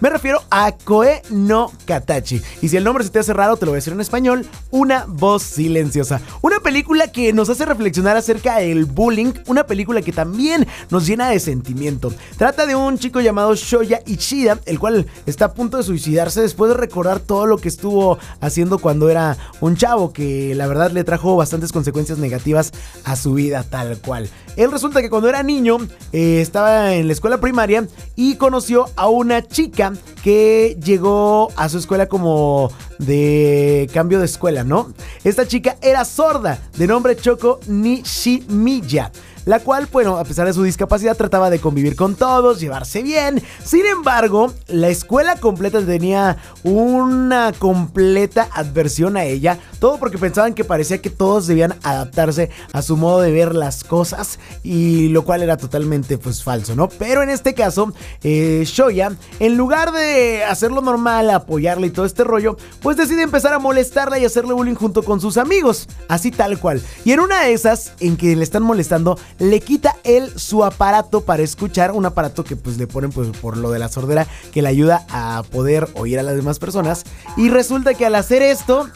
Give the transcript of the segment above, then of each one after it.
Me refiero a Koe no Katachi. Y si el nombre se te hace raro, te lo voy a decir en español, Una voz silenciosa. Una película que nos hace reflexionar acerca del bullying, una película que también nos llena de sentimiento. Trata de un chico llamado Shoya Ichida, el cual está a punto de suicidarse después de recordar todo lo que estuvo haciendo cuando era un chavo, que la verdad le trajo bastantes consecuencias negativas a su vida tal cual. Él resulta que cuando era niño eh, estaba en la escuela primaria y conoció a una chica que llegó a su escuela como de cambio de escuela, ¿no? Esta chica era sorda, de nombre Choco Nishimiya la cual, bueno, a pesar de su discapacidad, trataba de convivir con todos, llevarse bien. Sin embargo, la escuela completa tenía una completa adversión a ella, todo porque pensaban que parecía que todos debían adaptarse a su modo de ver las cosas, y lo cual era totalmente pues falso, ¿no? Pero en este caso, eh, Shoya, en lugar de hacerlo normal, apoyarla y todo este rollo, pues decide empezar a molestarla y hacerle bullying junto con sus amigos, así tal cual. Y en una de esas, en que le están molestando, le quita él su aparato para escuchar, un aparato que pues le ponen pues por lo de la sordera que le ayuda a poder oír a las demás personas y resulta que al hacer esto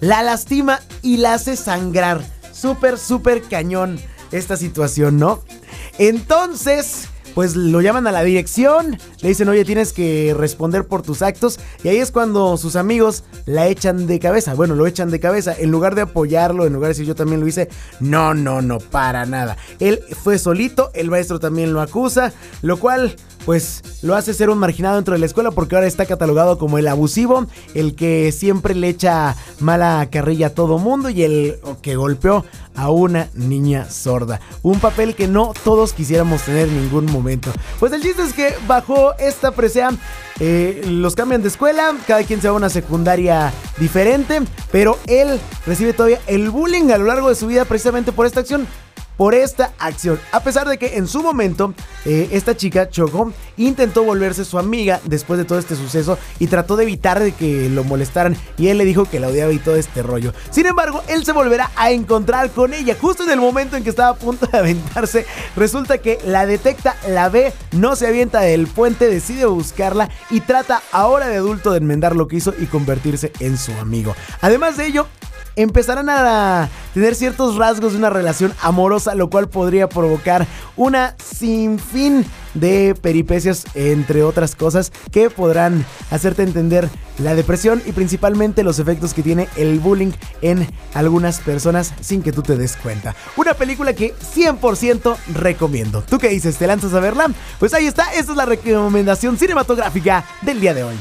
la lastima y la hace sangrar. Súper, súper cañón esta situación, ¿no? Entonces, pues lo llaman a la dirección, le dicen, oye, tienes que responder por tus actos. Y ahí es cuando sus amigos la echan de cabeza. Bueno, lo echan de cabeza. En lugar de apoyarlo, en lugar de decir yo también lo hice, no, no, no, para nada. Él fue solito, el maestro también lo acusa, lo cual pues lo hace ser un marginado dentro de la escuela porque ahora está catalogado como el abusivo, el que siempre le echa mala carrilla a todo mundo y el que golpeó a una niña sorda. Un papel que no todos quisiéramos tener en ningún momento. Pues el chiste es que bajo esta presea eh, los cambian de escuela, cada quien se va a una secundaria diferente, pero él recibe todavía el bullying a lo largo de su vida precisamente por esta acción por esta acción. A pesar de que en su momento eh, esta chica, Choco, intentó volverse su amiga después de todo este suceso y trató de evitar de que lo molestaran y él le dijo que la odiaba y todo este rollo. Sin embargo, él se volverá a encontrar con ella justo en el momento en que estaba a punto de aventarse. Resulta que la detecta, la ve, no se avienta del puente, decide buscarla y trata ahora de adulto de enmendar lo que hizo y convertirse en su amigo. Además de ello, empezarán a tener ciertos rasgos de una relación amorosa, lo cual podría provocar una sinfín de peripecias, entre otras cosas, que podrán hacerte entender la depresión y principalmente los efectos que tiene el bullying en algunas personas sin que tú te des cuenta. Una película que 100% recomiendo. ¿Tú qué dices? ¿Te lanzas a verla? Pues ahí está, esta es la recomendación cinematográfica del día de hoy.